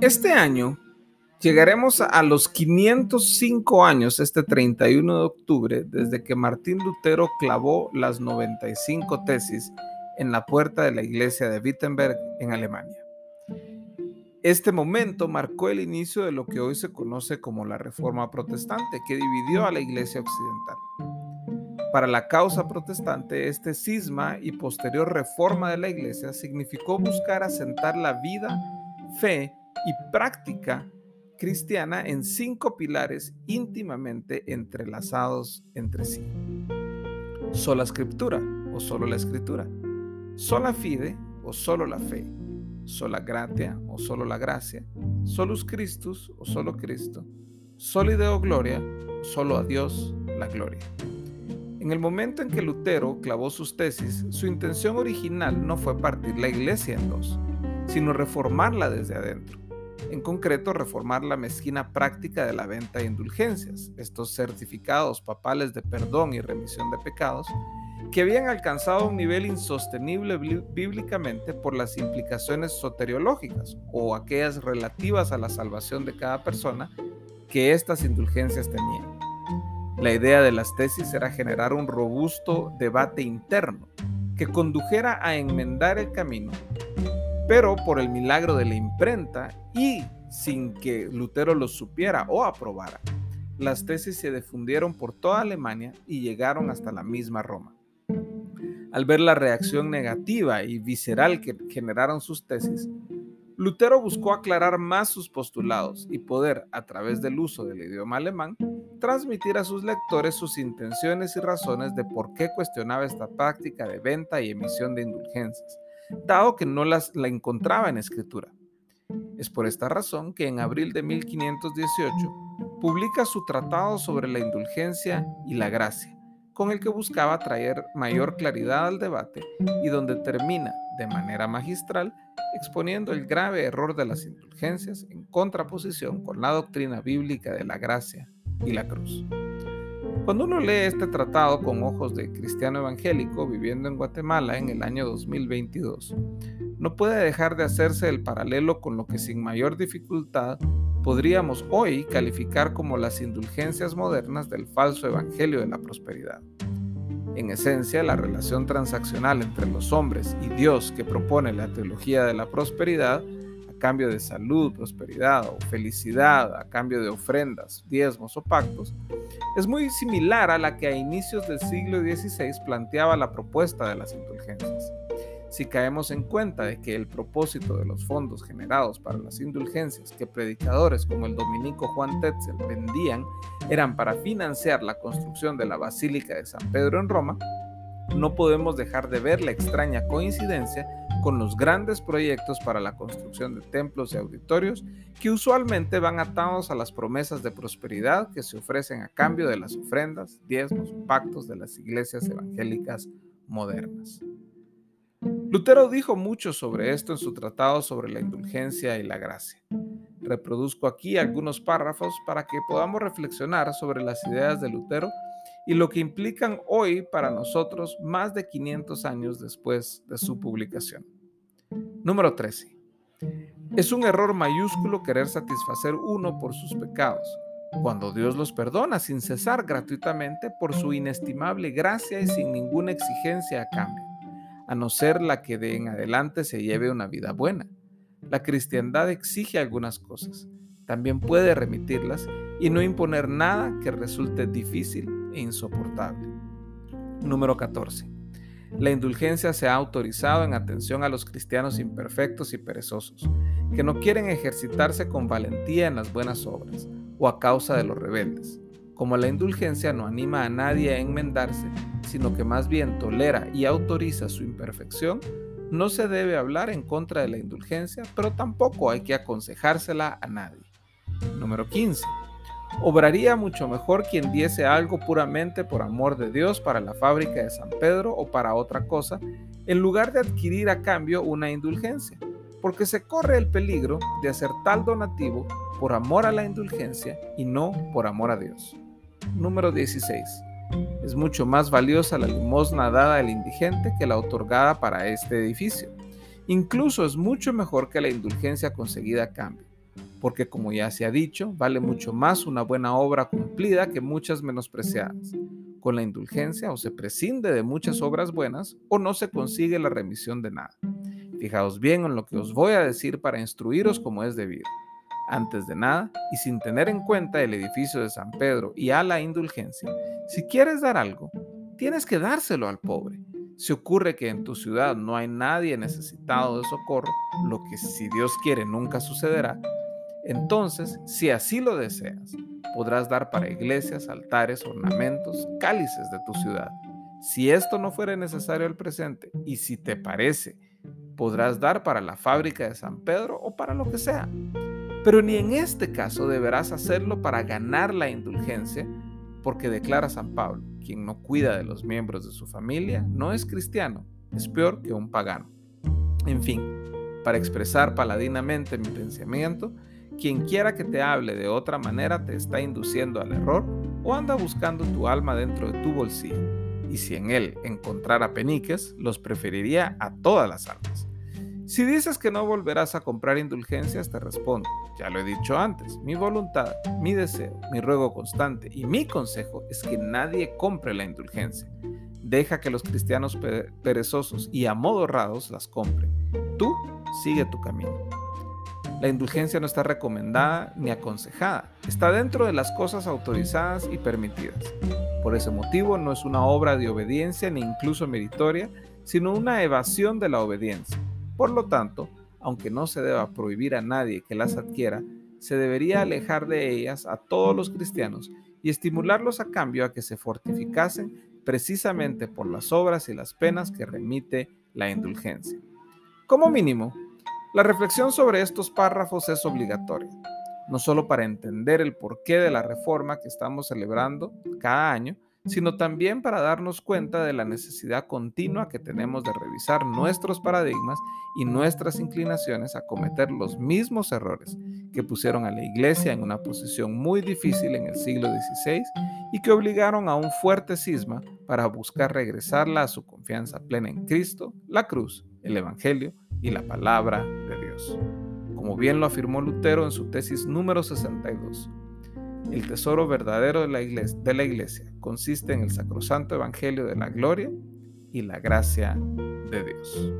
Este año llegaremos a los 505 años, este 31 de octubre, desde que Martín Lutero clavó las 95 tesis en la puerta de la iglesia de Wittenberg en Alemania. Este momento marcó el inicio de lo que hoy se conoce como la Reforma Protestante, que dividió a la iglesia occidental. Para la causa protestante, este cisma y posterior reforma de la iglesia significó buscar asentar la vida, fe y práctica cristiana en cinco pilares íntimamente entrelazados entre sí. Sola escritura o solo la escritura. Sola fide o solo la fe. Sola gratia o solo la gracia. Solus Christus o solo Cristo. Soli Deo Gloria solo a Dios la gloria. En el momento en que Lutero clavó sus tesis, su intención original no fue partir la iglesia en dos, sino reformarla desde adentro en concreto reformar la mezquina práctica de la venta de indulgencias, estos certificados papales de perdón y remisión de pecados, que habían alcanzado un nivel insostenible bíblicamente por las implicaciones soteriológicas o aquellas relativas a la salvación de cada persona que estas indulgencias tenían. La idea de las tesis era generar un robusto debate interno que condujera a enmendar el camino pero por el milagro de la imprenta y sin que Lutero lo supiera o aprobara, las tesis se difundieron por toda Alemania y llegaron hasta la misma Roma. Al ver la reacción negativa y visceral que generaron sus tesis, Lutero buscó aclarar más sus postulados y poder, a través del uso del idioma alemán, transmitir a sus lectores sus intenciones y razones de por qué cuestionaba esta práctica de venta y emisión de indulgencias, dado que no las, la encontraba en escritura. Es por esta razón que en abril de 1518 publica su tratado sobre la indulgencia y la gracia, con el que buscaba traer mayor claridad al debate y donde termina de manera magistral exponiendo el grave error de las indulgencias en contraposición con la doctrina bíblica de la gracia y la cruz. Cuando uno lee este tratado con ojos de cristiano evangélico viviendo en Guatemala en el año 2022, no puede dejar de hacerse el paralelo con lo que sin mayor dificultad podríamos hoy calificar como las indulgencias modernas del falso evangelio de la prosperidad. En esencia, la relación transaccional entre los hombres y Dios que propone la teología de la prosperidad cambio de salud, prosperidad o felicidad, a cambio de ofrendas, diezmos o pactos, es muy similar a la que a inicios del siglo XVI planteaba la propuesta de las indulgencias. Si caemos en cuenta de que el propósito de los fondos generados para las indulgencias que predicadores como el dominico Juan Tetzel vendían eran para financiar la construcción de la Basílica de San Pedro en Roma, no podemos dejar de ver la extraña coincidencia con los grandes proyectos para la construcción de templos y auditorios que usualmente van atados a las promesas de prosperidad que se ofrecen a cambio de las ofrendas, diezmos, pactos de las iglesias evangélicas modernas. Lutero dijo mucho sobre esto en su tratado sobre la indulgencia y la gracia. Reproduzco aquí algunos párrafos para que podamos reflexionar sobre las ideas de Lutero y lo que implican hoy para nosotros más de 500 años después de su publicación. Número 13. Es un error mayúsculo querer satisfacer uno por sus pecados, cuando Dios los perdona sin cesar gratuitamente por su inestimable gracia y sin ninguna exigencia a cambio, a no ser la que de en adelante se lleve una vida buena. La cristiandad exige algunas cosas, también puede remitirlas y no imponer nada que resulte difícil e insoportable. Número 14. La indulgencia se ha autorizado en atención a los cristianos imperfectos y perezosos, que no quieren ejercitarse con valentía en las buenas obras, o a causa de los rebeldes. Como la indulgencia no anima a nadie a enmendarse, sino que más bien tolera y autoriza su imperfección, no se debe hablar en contra de la indulgencia, pero tampoco hay que aconsejársela a nadie. Número 15. Obraría mucho mejor quien diese algo puramente por amor de Dios para la fábrica de San Pedro o para otra cosa, en lugar de adquirir a cambio una indulgencia, porque se corre el peligro de hacer tal donativo por amor a la indulgencia y no por amor a Dios. Número 16. Es mucho más valiosa la limosna dada al indigente que la otorgada para este edificio. Incluso es mucho mejor que la indulgencia conseguida a cambio porque como ya se ha dicho, vale mucho más una buena obra cumplida que muchas menospreciadas. Con la indulgencia o se prescinde de muchas obras buenas o no se consigue la remisión de nada. Fijaos bien en lo que os voy a decir para instruiros como es debido. Antes de nada, y sin tener en cuenta el edificio de San Pedro y a la indulgencia, si quieres dar algo, tienes que dárselo al pobre. Si ocurre que en tu ciudad no hay nadie necesitado de socorro, lo que si Dios quiere nunca sucederá, entonces, si así lo deseas, podrás dar para iglesias, altares, ornamentos, cálices de tu ciudad. Si esto no fuera necesario al presente y si te parece, podrás dar para la fábrica de San Pedro o para lo que sea. Pero ni en este caso deberás hacerlo para ganar la indulgencia, porque declara San Pablo, quien no cuida de los miembros de su familia no es cristiano, es peor que un pagano. En fin, para expresar paladinamente mi pensamiento, quien quiera que te hable de otra manera te está induciendo al error o anda buscando tu alma dentro de tu bolsillo. Y si en él encontrara peniques, los preferiría a todas las almas. Si dices que no volverás a comprar indulgencias, te respondo, ya lo he dicho antes, mi voluntad, mi deseo, mi ruego constante y mi consejo es que nadie compre la indulgencia. Deja que los cristianos perezosos y amodorrados las compren. Tú sigue tu camino. La indulgencia no está recomendada ni aconsejada, está dentro de las cosas autorizadas y permitidas. Por ese motivo no es una obra de obediencia ni incluso meritoria, sino una evasión de la obediencia. Por lo tanto, aunque no se deba prohibir a nadie que las adquiera, se debería alejar de ellas a todos los cristianos y estimularlos a cambio a que se fortificasen precisamente por las obras y las penas que remite la indulgencia. Como mínimo, la reflexión sobre estos párrafos es obligatoria, no solo para entender el porqué de la reforma que estamos celebrando cada año, sino también para darnos cuenta de la necesidad continua que tenemos de revisar nuestros paradigmas y nuestras inclinaciones a cometer los mismos errores que pusieron a la Iglesia en una posición muy difícil en el siglo XVI y que obligaron a un fuerte cisma para buscar regresarla a su confianza plena en Cristo, la cruz, el Evangelio y la palabra de Dios. Como bien lo afirmó Lutero en su tesis número 62, el tesoro verdadero de la, iglesia, de la iglesia consiste en el sacrosanto evangelio de la gloria y la gracia de Dios.